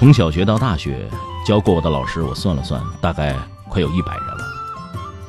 从小学到大学。教过我的老师，我算了算，大概快有一百人了。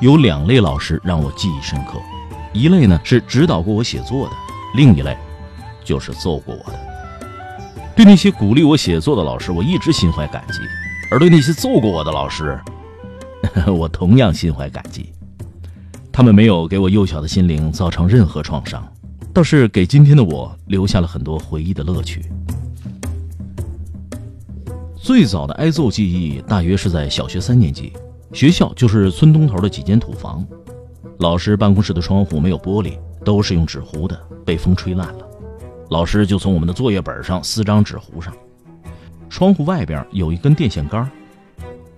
有两类老师让我记忆深刻，一类呢是指导过我写作的，另一类就是揍过我的。对那些鼓励我写作的老师，我一直心怀感激；而对那些揍过我的老师，我同样心怀感激。他们没有给我幼小的心灵造成任何创伤，倒是给今天的我留下了很多回忆的乐趣。最早的挨揍记忆大约是在小学三年级，学校就是村东头的几间土房，老师办公室的窗户没有玻璃，都是用纸糊的，被风吹烂了。老师就从我们的作业本上撕张纸糊上。窗户外边有一根电线杆，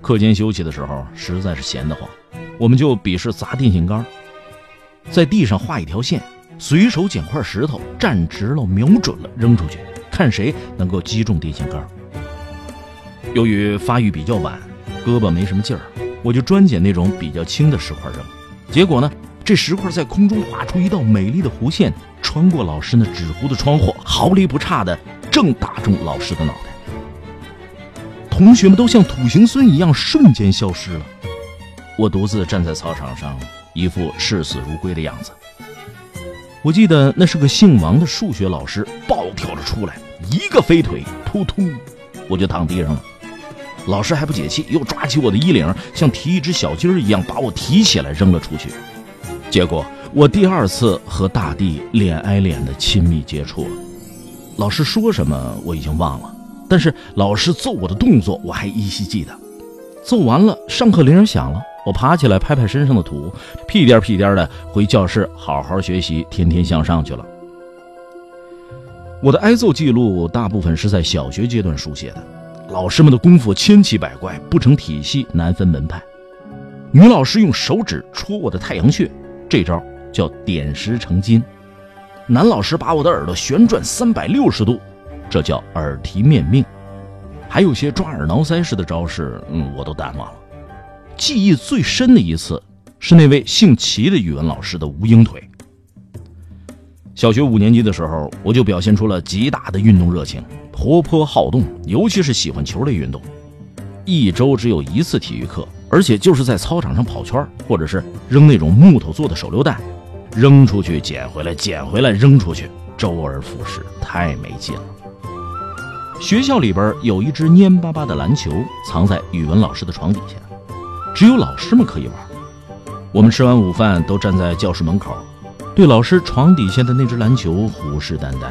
课间休息的时候实在是闲得慌，我们就比试砸电线杆，在地上画一条线，随手捡块石头站直了，瞄准了扔出去，看谁能够击中电线杆。由于发育比较晚，胳膊没什么劲儿，我就专捡那种比较轻的石块扔。结果呢，这石块在空中划出一道美丽的弧线，穿过老师那纸糊的窗户，毫厘不差的正打中老师的脑袋。同学们都像土行孙一样瞬间消失了。我独自站在操场上，一副视死如归的样子。我记得那是个姓王的数学老师，暴跳着出来，一个飞腿，扑通，我就躺地上了。老师还不解气，又抓起我的衣领，像提一只小鸡儿一样把我提起来扔了出去。结果我第二次和大地脸挨脸的亲密接触了。老师说什么我已经忘了，但是老师揍我的动作我还依稀记得。揍完了，上课铃响了，我爬起来拍拍身上的土，屁颠屁颠的回教室好好学习，天天向上去了。我的挨揍记录大部分是在小学阶段书写的。老师们的功夫千奇百怪，不成体系，难分门派。女老师用手指戳我的太阳穴，这招叫点石成金；男老师把我的耳朵旋转三百六十度，这叫耳提面命。还有些抓耳挠腮式的招式，嗯，我都淡忘了。记忆最深的一次，是那位姓齐的语文老师的无影腿。小学五年级的时候，我就表现出了极大的运动热情。活泼好动，尤其是喜欢球类运动。一周只有一次体育课，而且就是在操场上跑圈，或者是扔那种木头做的手榴弹，扔出去捡回来，捡回来扔出去，周而复始，太没劲了。学校里边有一只蔫巴巴的篮球，藏在语文老师的床底下，只有老师们可以玩。我们吃完午饭都站在教室门口，对老师床底下的那只篮球虎视眈眈，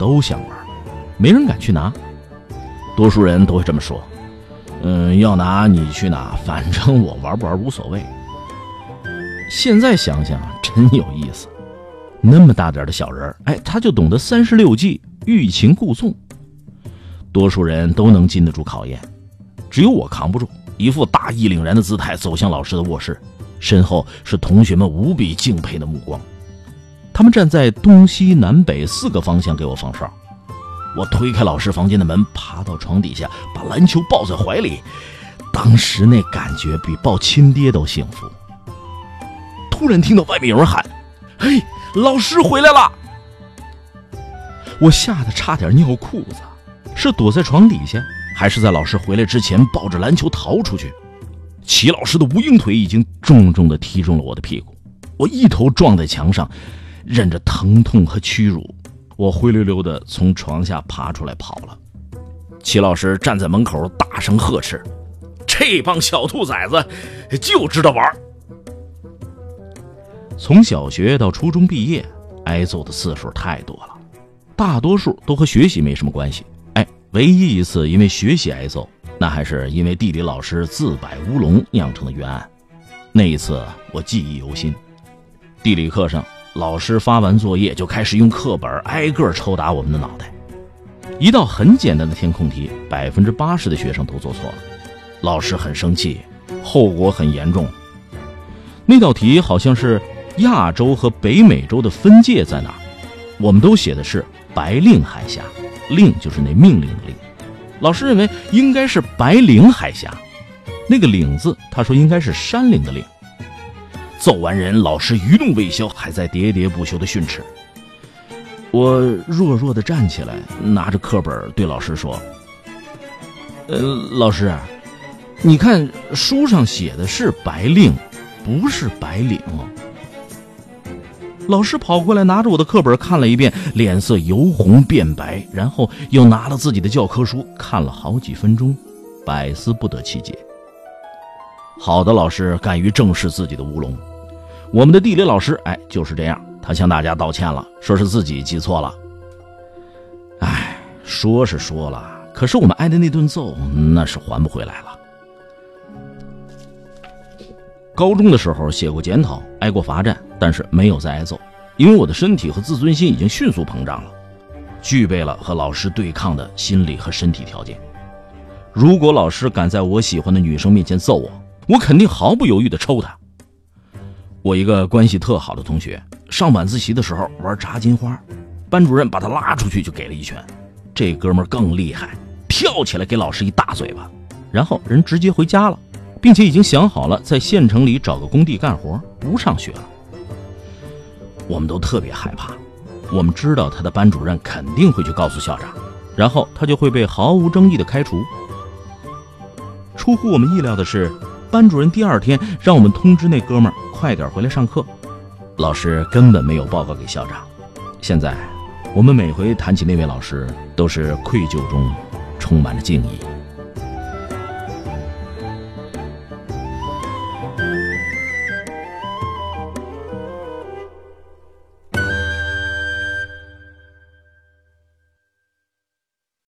都想玩。没人敢去拿，多数人都会这么说：“嗯，要拿你去拿，反正我玩不玩无所谓。”现在想想真有意思，那么大点的小人哎，他就懂得三十六计，欲擒故纵。多数人都能经得住考验，只有我扛不住，一副大义凛然的姿态走向老师的卧室，身后是同学们无比敬佩的目光，他们站在东西南北四个方向给我放哨。我推开老师房间的门，爬到床底下，把篮球抱在怀里。当时那感觉比抱亲爹都幸福。突然听到外面有人喊：“嘿，老师回来了！”我吓得差点尿裤子。是躲在床底下，还是在老师回来之前抱着篮球逃出去？齐老师的无影腿已经重重的踢中了我的屁股，我一头撞在墙上，忍着疼痛和屈辱。我灰溜溜的从床下爬出来跑了，齐老师站在门口大声呵斥：“这帮小兔崽子就知道玩！”从小学到初中毕业，挨揍的次数太多了，大多数都和学习没什么关系。哎，唯一一次因为学习挨揍，那还是因为地理老师自摆乌龙酿成的冤案。那一次我记忆犹新，地理课上。老师发完作业就开始用课本挨个抽打我们的脑袋。一道很简单的填空题，百分之八十的学生都做错了。老师很生气，后果很严重。那道题好像是亚洲和北美洲的分界在哪，我们都写的是白令海峡，令就是那命令的令。老师认为应该是白令海峡，那个岭字，他说应该是山岭的岭。揍完人，老师余怒未消，还在喋喋不休的训斥。我弱弱的站起来，拿着课本对老师说：“呃，老师，你看书上写的是白令，不是白领。”老师跑过来，拿着我的课本看了一遍，脸色由红变白，然后又拿了自己的教科书看了好几分钟，百思不得其解。好的老师敢于正视自己的乌龙，我们的地理老师，哎，就是这样。他向大家道歉了，说是自己记错了。哎，说是说了，可是我们挨的那顿揍，那是还不回来了。高中的时候写过检讨，挨过罚站，但是没有再挨揍，因为我的身体和自尊心已经迅速膨胀了，具备了和老师对抗的心理和身体条件。如果老师敢在我喜欢的女生面前揍我，我肯定毫不犹豫的抽他。我一个关系特好的同学。上晚自习的时候玩炸金花，班主任把他拉出去就给了一拳。这哥们更厉害，跳起来给老师一大嘴巴，然后人直接回家了，并且已经想好了在县城里找个工地干活，不上学了。我们都特别害怕，我们知道他的班主任肯定会去告诉校长，然后他就会被毫无争议的开除。出乎我们意料的是，班主任第二天让我们通知那哥们快点回来上课。老师根本没有报告给校长。现在，我们每回谈起那位老师，都是愧疚中充满了敬意。